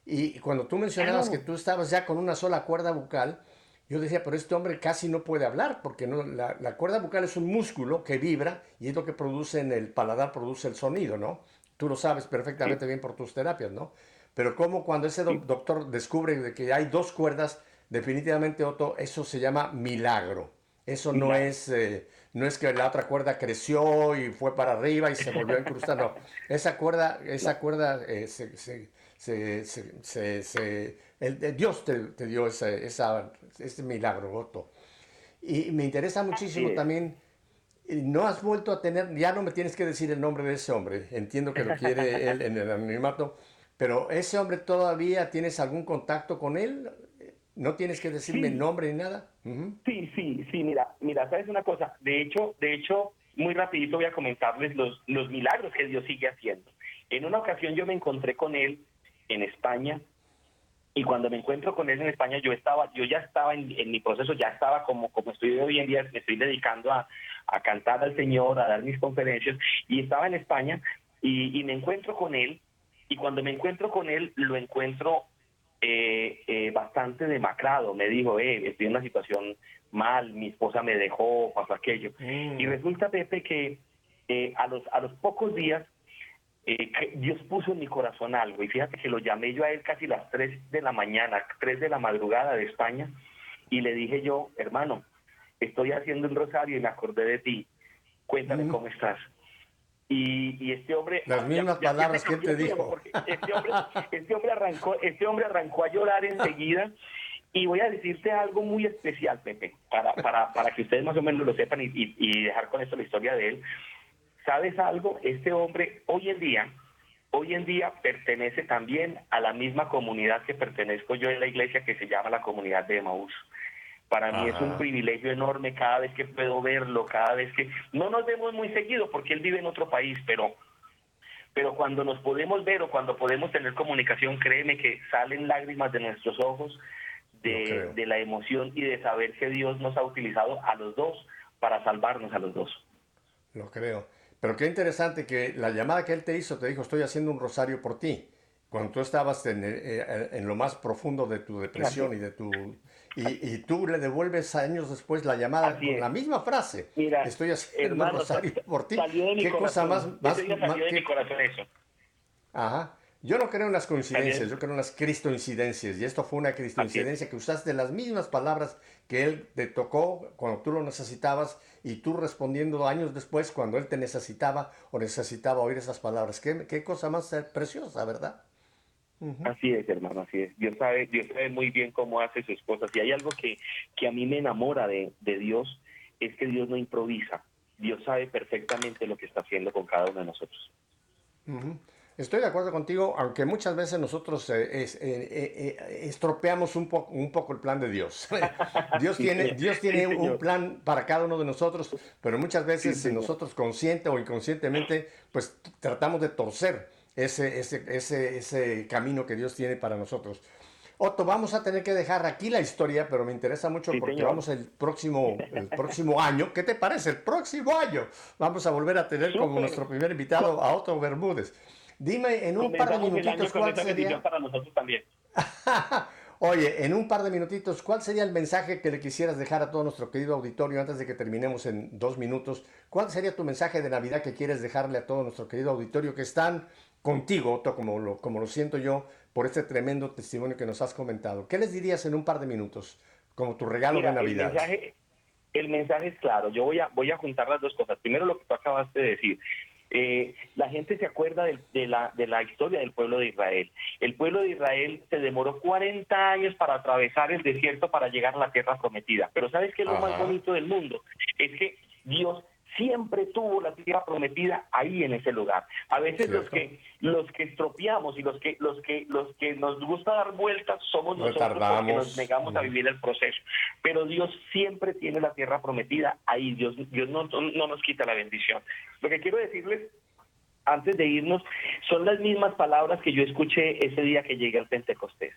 Y cuando tú mencionabas que tú estabas ya con una sola cuerda bucal, yo decía, pero este hombre casi no puede hablar, porque no, la, la cuerda bucal es un músculo que vibra y es lo que produce en el paladar, produce el sonido, ¿no? Tú lo sabes perfectamente bien por tus terapias, ¿no? Pero cómo cuando ese doc- doctor descubre de que hay dos cuerdas, definitivamente, Otto, eso se llama milagro. Eso no es, eh, no es que la otra cuerda creció y fue para arriba y se volvió a incrustar, no. Esa cuerda, esa cuerda eh, se, se, se, se- se- el, Dios te, te dio esa, esa- ese milagro, Otto. Y me interesa muchísimo también, eh, no has vuelto a tener, ya no me tienes que decir el nombre de ese hombre, entiendo que lo quiere él en el anonimato, pero ese hombre todavía tienes algún contacto con él, no tienes que decirme Sí. nombre ni nada. Sí, sí, sí, mira, mira, sabes una cosa, de hecho, de hecho, muy rapidito voy a comentarles los, los milagros que Dios sigue haciendo. En una ocasión yo me encontré con él en España y cuando me encuentro con él en España yo estaba, yo ya estaba en, en mi proceso, ya estaba como, como estoy hoy en día, me estoy dedicando a, a cantar al Señor, a dar mis conferencias y estaba en España y, y me encuentro con él y cuando me encuentro con él lo encuentro eh, eh, bastante demacrado. Me dijo, eh, estoy en una situación mal, mi esposa me dejó, pasó aquello. Y resulta, Pepe, que eh, a, los, a los pocos días eh, que Dios puso en mi corazón algo. Y fíjate que lo llamé yo a él casi las 3 de la mañana, 3 de la madrugada de España, y le dije yo, hermano, estoy haciendo un rosario y me acordé de ti. Cuéntame Mm. cómo estás. Y, y este hombre Las mismas palabras que te dijo. Este hombre, este hombre arrancó, este hombre arrancó a llorar enseguida. Y voy a decirte algo muy especial, Pepe, para, para, para que ustedes más o menos lo sepan y, y- y dejar con esto la historia de él. ¿Sabes algo? Este hombre hoy en día, hoy en día pertenece también a la misma comunidad que pertenezco yo en la iglesia que se llama la comunidad de Emaús. Para mí es un privilegio enorme cada vez que puedo verlo, cada vez que no nos vemos muy seguido porque él vive en otro país, pero pero cuando nos podemos ver o cuando podemos tener comunicación, créeme que salen lágrimas de nuestros ojos de, la emoción y de saber que Dios nos ha utilizado a los dos para salvarnos a los dos. Lo creo. Pero qué interesante que la llamada que él te hizo te dijo, estoy haciendo un rosario por ti. Cuando tú estabas en, eh, en lo más profundo de tu depresión y de tu... Y, y tú le devuelves años después la llamada con la misma frase. Mira, estoy haciendo hermano, rosario por ti. Qué cosa más... más, de mi corazón eso. Ajá. Yo no creo en las coincidencias, yo creo en las cristoincidencias. Y esto fue una cristoincidencia que usaste las mismas palabras que él te tocó cuando tú lo necesitabas y tú respondiendo años después cuando él te necesitaba o necesitaba oír esas palabras. Qué, qué cosa más preciosa, ¿verdad? Así es, hermano, así es. Dios sabe, Dios sabe muy bien cómo hace sus cosas. Y hay algo que, que a mí me enamora de, de Dios, es que Dios no improvisa. Dios sabe perfectamente lo que está haciendo con cada uno de nosotros. Estoy de acuerdo contigo, aunque muchas veces nosotros eh, es- eh, eh, estropeamos un, po- un poco el plan de Dios. Dios tiene. Dios tiene Sí, un plan para cada uno de nosotros, pero muchas veces Sí, nosotros consciente o inconscientemente, pues tratamos de torcer ese, ese, ese, ese camino que Dios tiene para nosotros. Otto, vamos a tener que dejar aquí la historia, pero me interesa mucho Sí, porque señor. vamos el próximo, el próximo año. ¿Qué te parece? El próximo año vamos a volver a tener como nuestro primer invitado a Otto Bermúdez. Dime en un par de minutitos cuál sería. para nosotros también. Oye, en un par de minutitos, ¿cuál sería el mensaje que le quisieras dejar a todo nuestro querido auditorio antes de que terminemos en dos minutos? ¿Cuál sería tu mensaje de Navidad que quieres dejarle a todo nuestro querido auditorio que están contigo, Otto, como lo, como lo siento yo, por este tremendo testimonio que nos has comentado? ¿Qué les dirías en un par de minutos como tu regalo Mira, de Navidad? El mensaje, el mensaje es claro. Yo voy a, voy a juntar las dos cosas. Primero, lo que tú acabaste de decir. Eh, la gente se acuerda de, la, de la historia del pueblo de Israel. El pueblo de Israel se demoró 40 años para atravesar el desierto para llegar a la tierra prometida. Pero ¿sabes qué es lo más bonito del mundo? Es que Dios siempre tuvo la tierra prometida ahí en ese lugar. A veces los que los que estropeamos y los que los que los que nos gusta dar vueltas somos nosotros porque Retardamos. nos negamos a Mm. vivir el proceso. Pero Dios siempre tiene la tierra prometida ahí. Dios, Dios no, no nos quita la bendición. Lo que quiero decirles antes de irnos son las mismas palabras que yo escuché ese día que llegué al Pentecostés.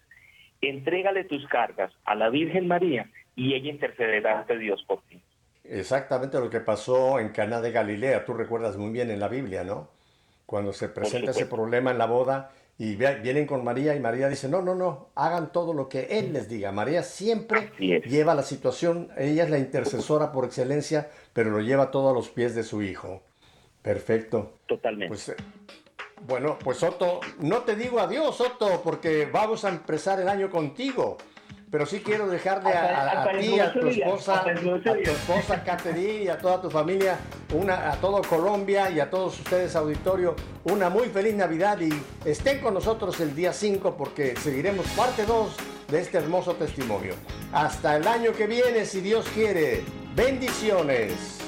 Entrégale tus cargas a la Virgen María y ella intercederá ante Dios por ti. Exactamente lo que pasó en Caná de Galilea, tú recuerdas muy bien en la Biblia, ¿no? Cuando se presenta ese problema en la boda y vienen con María y María dice, no, no, no, hagan todo lo que Él les diga. María siempre lleva la situación, ella es la intercesora por excelencia, pero lo lleva todo a los pies de su hijo. Perfecto. Totalmente. Pues eh, bueno, pues Otto, no te digo adiós, Otto, porque vamos a empezar el año contigo. Pero sí quiero dejarle a, ti, a tu esposa, a tu esposa Catherine y a toda tu familia, una, a todo Colombia y a todos ustedes auditorio, una muy feliz Navidad y estén con nosotros el día 5 porque seguiremos parte 2 de este hermoso testimonio. Hasta el año que viene, si Dios quiere. Bendiciones.